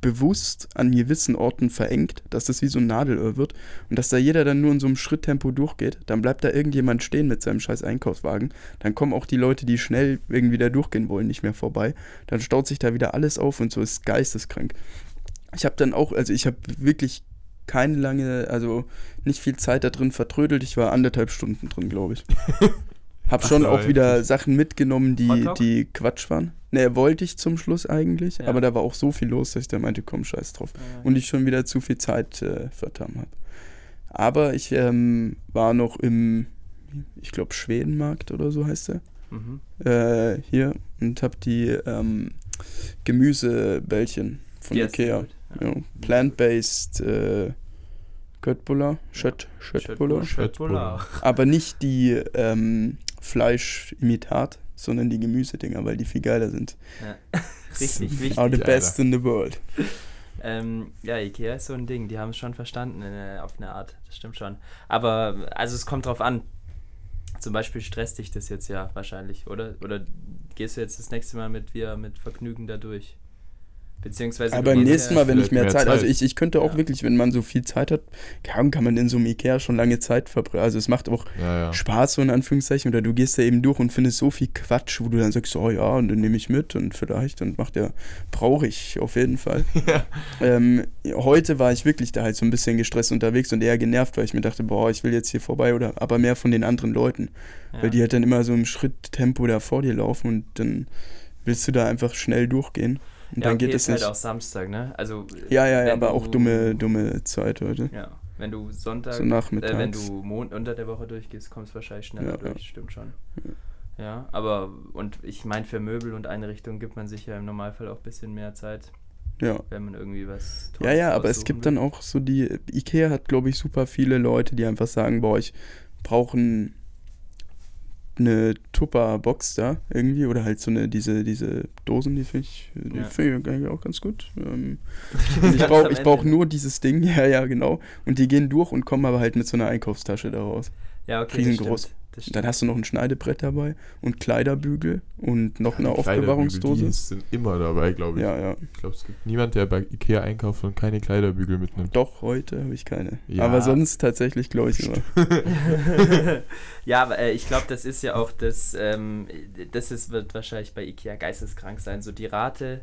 bewusst an gewissen Orten verengt, dass das wie so ein Nadelöhr wird und dass da jeder dann nur in so einem Schritttempo durchgeht. Dann bleibt da irgendjemand stehen mit seinem scheiß Einkaufswagen. Dann kommen auch die Leute, die schnell irgendwie da durchgehen wollen, nicht mehr vorbei. Dann staut sich da wieder alles auf und so ist geisteskrank. Ich habe dann auch, also ich habe wirklich keine lange, also nicht viel Zeit da drin vertrödelt. Ich war anderthalb Stunden drin, glaube ich. *laughs* Hab schon Ach, auch wieder. Sachen mitgenommen, die, die Quatsch waren. Ne, wollte ich zum Schluss eigentlich, Ja. aber da war auch so viel los, dass ich da meinte, komm, scheiß drauf. Und ich schon wieder zu viel Zeit äh, vertan habe. Aber ich ähm, war noch im, ich glaube, Schwedenmarkt oder so heißt der, mhm. äh, hier und habe die ähm, Gemüsebällchen von Die Ikea. ja. Ja, Plant-based äh, Köttbullar, Schött, Schöttbullar. Schöttbullar. Aber nicht die ähm, Fleischimitat, sondern die Gemüsedinger, weil die viel geiler sind. Ja. *laughs* *laughs* Richtig wichtig. Are the Alter. best in the world. Ähm, ja, Ikea ist so ein Ding, die haben es schon verstanden in, äh, auf eine Art, das stimmt schon. Aber, also es kommt drauf an. Zum Beispiel stresst dich das jetzt ja wahrscheinlich, oder? Oder gehst du jetzt das nächste Mal mit wir mit Vergnügen da durch? Beziehungsweise Aber beim nächsten Mal, wenn ich mehr mehr Zeit, also Zeit. ich, ich könnte auch Ja. wirklich, wenn man so viel Zeit hat, kann, kann man in so einem Ikea schon lange Zeit verbringen. Also es macht auch Ja, ja. Spaß, so in Anführungszeichen, oder du gehst da eben durch und findest so viel Quatsch, wo du dann sagst, oh ja, und dann nehme ich mit und vielleicht und macht ja, brauche ich auf jeden Fall. *laughs* Ja. ähm, heute war ich wirklich da halt so ein bisschen gestresst unterwegs und eher genervt, weil ich mir dachte, boah, ich will jetzt hier vorbei oder aber mehr von den anderen Leuten, ja. weil die halt dann immer so im Schritttempo da vor dir laufen und dann willst du da einfach schnell durchgehen und ja, dann okay, geht es halt nicht. auch Samstag, ne? Also Ja, ja, ja, aber du- auch dumme, dumme Zeit heute. Ja, wenn du Sonntag, So äh, wenn du Mon unter der Woche durchgehst, kommst du wahrscheinlich schneller Ja, durch, ja. stimmt schon. Ja, aber und ich meine, für Möbel und Einrichtungen gibt man sich ja im Normalfall auch ein bisschen mehr Zeit, Ja. wenn man irgendwie was Ja, ja, aber es gibt will. dann auch so die. Ikea hat, glaube ich, super viele Leute, die einfach sagen, boah, ich brauche ein, eine Tupper-Box da irgendwie oder halt so eine, diese, diese Dosen, die finde ich, die Ja. find ich eigentlich auch ganz gut. Ähm, *laughs* ich brauche ich brauch nur dieses Ding, *laughs* ja, ja, genau. Und die gehen durch und kommen aber halt mit so einer Einkaufstasche da raus. Ja, okay, riesengroß. Dann hast du noch ein Schneidebrett dabei und Kleiderbügel und noch eine Die Kleiderbügel, Aufbewahrungsdose. Die sind immer dabei, glaube ich. Ja, ja. Ich glaube, es gibt niemand, der bei Ikea einkauft und keine Kleiderbügel mitnimmt. Doch, heute habe ich keine. Ja. Aber sonst tatsächlich, glaube ich, immer. *laughs* ja, aber äh, ich glaube, das ist ja auch das, ähm, das ist, wird wahrscheinlich bei Ikea geisteskrank sein. So die Rate,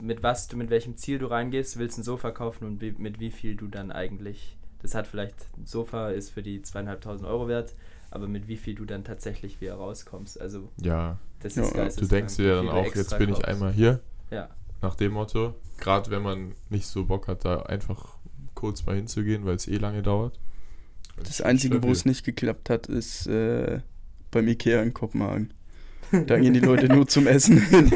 mit was du, mit welchem Ziel du reingehst, willst ein Sofa kaufen und wie, mit wie viel du dann eigentlich, das hat vielleicht, ein Sofa ist für die zweieinhalbtausend Euro wert, aber mit wie viel du dann tatsächlich wieder rauskommst. Also Ja, das ist ja. du denkst dir dann auch, jetzt bin ich kaufst. einmal hier, Ja, nach dem Motto. Gerade wenn man nicht so Bock hat, da einfach kurz mal hinzugehen, weil es eh lange dauert. Das Einzige, wo es nicht geklappt hat, ist äh, beim Ikea in Kopenhagen. Da gehen die Leute nur zum Essen hin.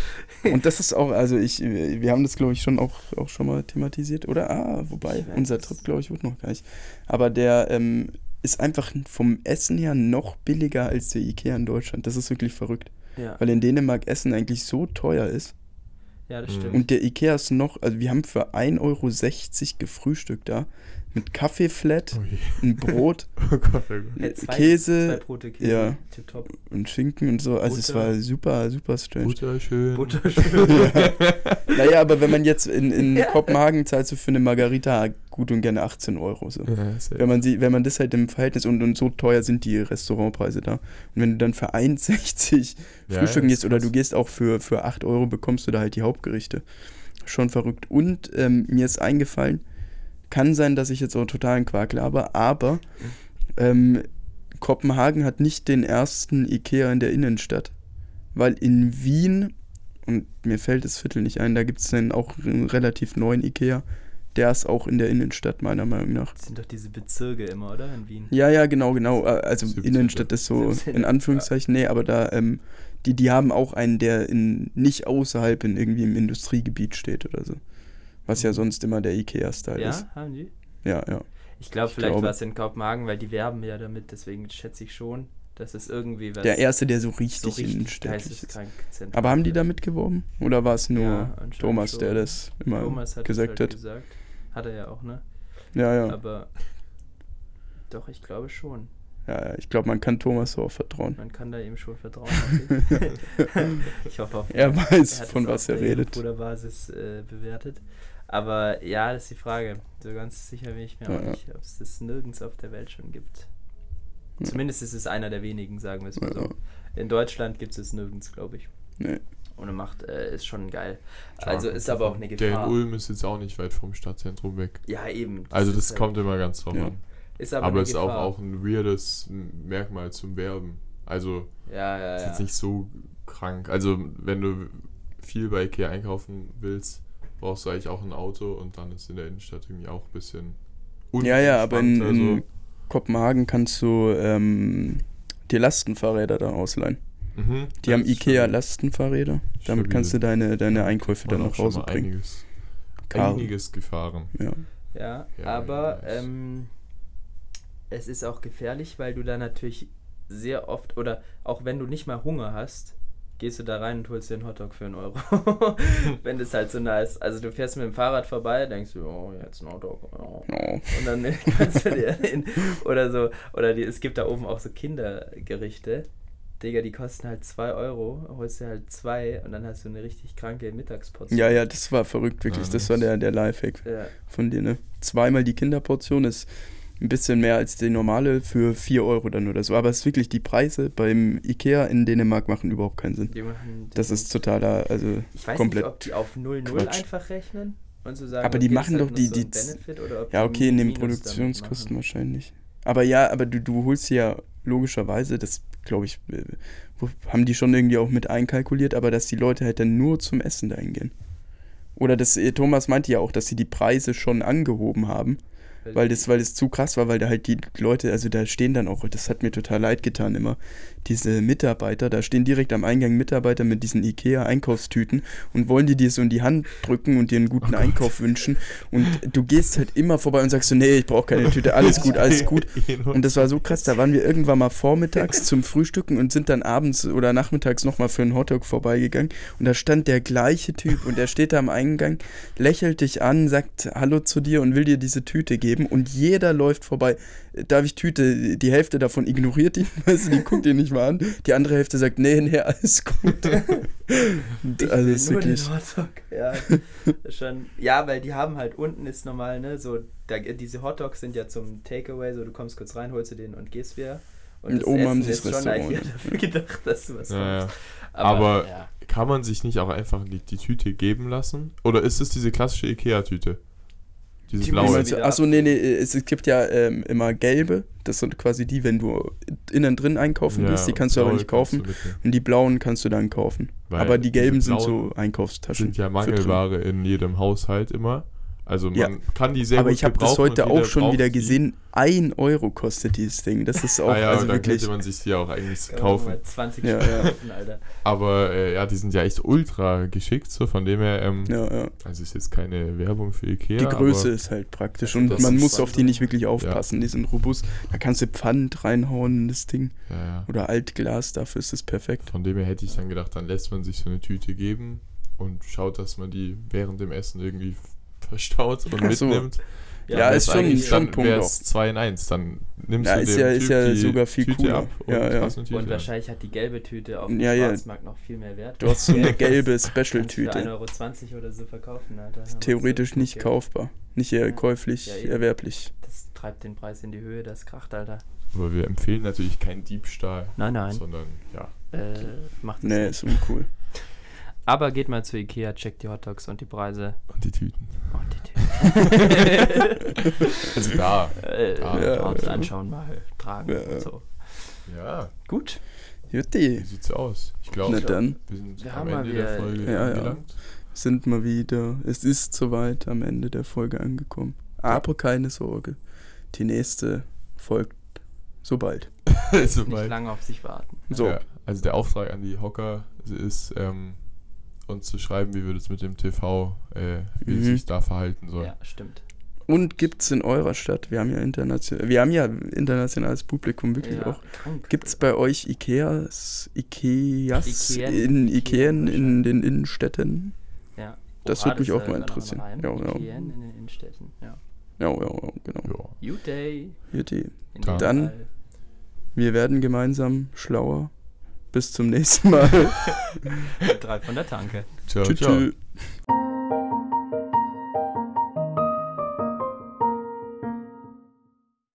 *laughs* Und das ist auch, also ich, wir haben das glaube ich schon auch, auch schon mal thematisiert, oder? Ah, wobei, unser. Trip glaube ich wird noch gar nicht. Aber der ähm, ist einfach vom Essen her noch billiger als der Ikea in Deutschland. Das ist wirklich verrückt. ja, Weil in Dänemark Essen eigentlich so teuer ist. ja, das stimmt. Und der Ikea ist noch, also wir haben für 1,60 Euro gefrühstückt da. Mit Kaffeeflat, Oh, ein Brot *laughs* oh Gott, oh Gott. Hey, zwei, Käse, zwei Brote Käse, ja. tipptopp. und Schinken und so. Also es Butter. war super, super strange. Butter schön. Butter *laughs* *laughs* Naja, aber wenn man jetzt in, in Ja. Kopenhagen zahlt, so für eine Margarita gut und gerne 18 Euro. So. Ja. Wenn man, sie, wenn man das halt im Verhältnis und, und so teuer sind die Restaurantpreise da. Und wenn du dann für 1,60 Ja, frühstücken ja, gehst oder du gehst auch für, für 8 Euro, bekommst du da halt die Hauptgerichte. Schon verrückt. Und ähm, mir ist eingefallen, kann sein, dass ich jetzt auch totalen Quark laber, aber ähm, Kopenhagen hat nicht den ersten Ikea in der Innenstadt. Weil in Wien, und mir fällt das Viertel nicht ein, da gibt es dann auch einen relativ neuen Ikea. Der ist auch in der Innenstadt, meiner Meinung nach. Das sind doch diese Bezirke immer, oder? In Wien. Ja, ja, genau, genau. Äh, Also 17. Innenstadt ist so 17. in Anführungszeichen, nee, aber da, ähm, die, die haben auch einen, der in nicht außerhalb in irgendwie im Industriegebiet steht oder so. Was ja sonst immer der Ikea-Style ist. Ja, haben die? Ja, ja. Ich glaube, Ich vielleicht glaube. war es in Kopenhagen, weil die werben ja damit, deswegen schätze ich schon, dass es irgendwie was. Der erste, der so so richtig, richtig innenstädtlich ist. Aber haben die da wird. mitgeworben? Oder war es nur Ja, Thomas, schon. der das immer Thomas hat gesagt es halt hat? gesagt. Hat er ja auch, ne? Ja, ja. Aber doch, ich glaube schon. ja, ja. Ich glaube, man kann Thomas so auch vertrauen. Man kann da ihm schon vertrauen. *laughs* *laughs* ich hoffe auf Er weiß, hat von was er redet. Basis äh, bewertet. Aber ja, das ist die Frage. So ganz sicher bin ich mir Ja, auch nicht, ob es das nirgends auf der Welt schon gibt. Ja. Zumindest ist es einer der wenigen, sagen wir es mal Ja, so. In Deutschland gibt es nirgends, glaube ich. Nee. Und er macht, äh, ist schon geil. Ja, also ist aber auch eine Der in Gefahr. Ulm ist jetzt auch nicht weit vom Stadtzentrum weg. Ja, eben. Also das ist halt- kommt immer ganz drauf Ja. an. Ist aber, Aber es ist auch, Gefahr. auch ein weirdes Merkmal zum Werben. Also Ja, ja, ist ja. jetzt nicht so krank. Also wenn du viel bei Ikea einkaufen willst, brauchst du eigentlich auch ein Auto und dann ist in der Innenstadt irgendwie auch ein bisschen Ja, ja, aber in, also, Kopenhagen kannst du ähm, dir Lastenfahrräder dann ausleihen. mhm, Die haben das ist Ikea stabil. Lastenfahrräder. Damit Stabil. kannst du deine, deine Einkäufe dann nach Hause bringen. Einiges, einiges gefahren. Ja. Ja, Ja, aber ähm, es ist auch gefährlich, weil du da natürlich sehr oft, oder auch wenn du nicht mal Hunger hast, gehst du da rein und holst dir einen Hotdog für einen Euro. *laughs* wenn das halt so ist. Also du fährst mit dem Fahrrad vorbei, denkst du, oh, jetzt ein Hotdog. Oh. Und dann *laughs* kannst du dir den, oder so, oder die, es gibt da oben auch so Kindergerichte. Digga, die kosten halt 2 Euro, holst du halt zwei und dann hast du eine richtig kranke Mittagsportion. Ja, ja, das war verrückt, wirklich. Ah, Das war nice. der, der Lifehack Ja, von dir, ne? Zweimal die Kinderportion ist ein bisschen mehr als die normale für 4 Euro dann oder so. Aber es ist wirklich, die Preise beim Ikea in Dänemark machen überhaupt keinen Sinn. Das ist totaler, also Ich weiß komplett. nicht, ob die auf 0,0 Quatsch. einfach rechnen und so sagen, Aber die okay, machen doch die- so die- Ja, okay, in den Produktionskosten wahrscheinlich. Aber ja, aber du, du holst sie ja logischerweise, das glaube ich, äh, haben die schon irgendwie auch mit einkalkuliert, aber dass die Leute halt dann nur zum Essen dahin gehen. Oder das, äh, Thomas meinte ja auch, dass sie die Preise schon angehoben haben, weil das, weil das zu krass war, weil da halt die Leute, also da stehen dann auch, das hat mir total leid getan immer, diese Mitarbeiter, da stehen direkt am Eingang Mitarbeiter mit diesen Ikea-Einkaufstüten und wollen die dir so in die Hand drücken und dir einen guten Einkauf wünschen. Und du gehst halt immer vorbei und sagst so, nee, ich brauche keine Tüte, alles gut, *laughs* alles gut. Und das war so krass, da waren wir irgendwann mal vormittags *laughs* zum Frühstücken und sind dann abends oder nachmittags nochmal für einen Hotdog vorbeigegangen. Und da stand der gleiche Typ und der steht da am Eingang, lächelt dich an, sagt Hallo zu dir und will dir diese Tüte geben und jeder läuft vorbei. Darf ich Tüte? Die Hälfte davon ignoriert ihn, *laughs* weißt du, die guckt ihn nicht mal an. Die andere Hälfte sagt, nee, nee, alles gut. *laughs* Und Ich also ist nur den wirklich, Hotdog. Ja, *laughs* schon. Ja, weil die haben halt unten ist normal, ne, so, da, diese Hotdogs sind ja zum Takeaway, so du kommst kurz rein, holst du den und gehst wieder. Und oben haben sie ist das schon eigentlich ne? dafür gedacht, dass du was Ja, ja. kommst. Aber- ja. Kann man sich nicht auch einfach die, die Tüte geben lassen? Oder ist es diese klassische Ikea-Tüte? Diese Die blaue. du? Achso, nee, nee, es, es gibt ja ähm, immer gelbe. Das sind quasi die, wenn du innen drin einkaufen Ja, gehst, die kannst du aber nicht kaufen. Und die blauen kannst du dann kaufen. Weil aber die gelben sind so Einkaufstaschen. sind ja. Mangelware in jedem Haushalt immer. Also man Ja. kann die sehr Aber gut ich habe das heute auch schon wieder gesehen. Ein Euro kostet dieses Ding. Das ist *laughs* auch Ah ja, also dann wirklich. könnte man sich die auch eigentlich kaufen. mal 20 Ja, ja. Alter. Aber äh, ja, die sind ja echt ultra geschickt, so von dem her, ähm, Ja, ja. also ist jetzt keine Werbung für Ikea. Die Größe aber ist halt praktisch Also und man muss auf die nicht wirklich aufpassen. Die sind robust. Da kannst du Pfand reinhauen in das Ding. Ja, ja. Oder Altglas, dafür ist es perfekt. Von dem her hätte ich dann gedacht, dann lässt man sich so eine Tüte geben und schaut, dass man die während dem Essen irgendwie verstaut und Ach so. mitnimmt. Ja, ist schon- schon dann Punkt wäre es 2 in 1. Dann nimmst Ja, du ist dem ja- ist Typ ja die sogar viel Tüte cooler. ab und Ja, ja. Tüte. Und wahrscheinlich hat die gelbe Tüte auf dem Ja, ja. Schwarzmarkt noch viel mehr Wert. Du hast so *laughs* eine gelbe Special-Tüte. 1,20 Euro oder so verkaufen, Alter. Ist theoretisch nicht Okay. kaufbar. Nicht eher Ja. käuflich, Ja, erwerblich. Das treibt den Preis in die Höhe, das kracht, Alter. Aber wir empfehlen natürlich keinen Diebstahl, Nein, nein. sondern ja. Äh, macht es Nee, nicht. ist uncool. Aber geht mal zu Ikea, checkt die Hotdogs und die Preise. Und die Tüten. Und die *laughs* Tüten. Also da. äh, Ah, ja, dort ja. anschauen, mal tragen Ja, und ja. so. Ja, Gut. wie Jutti, sieht's aus? Ich glaube, wir sind Wir am haben mal Ende der wieder- Folge Ja, ja. angelangt. sind wir wieder. Es ist soweit am Ende der Folge angekommen. Aber keine Sorge. Die nächste folgt sobald. Also *laughs* Nicht lange auf sich warten. So. Ja, also der Auftrag an die Hocker ist, ähm, uns zu schreiben, wie wir das mit dem TV, äh, wie Mhm. es sich da verhalten soll. Ja, stimmt. Und gibt's in eurer Stadt, wir haben ja international, wir haben ja internationales Publikum wirklich ja, auch. Krank. Gibt's bei euch Ikeas, Ikeas Ikeen. in Ikeen in Ikeen den Innenstädten? Ja. Das würde mich auch mal interessieren. Ja, ja. Ikeen in den Innenstädten. Ja. Ja, ja, ja, genau. Ja. Jutti. In Dann- dem Dann-. Wir werden gemeinsam schlauer. Bis zum nächsten Mal. *laughs* Drei von der Tanke. Ciao, Tschüss. ciao. tschüss.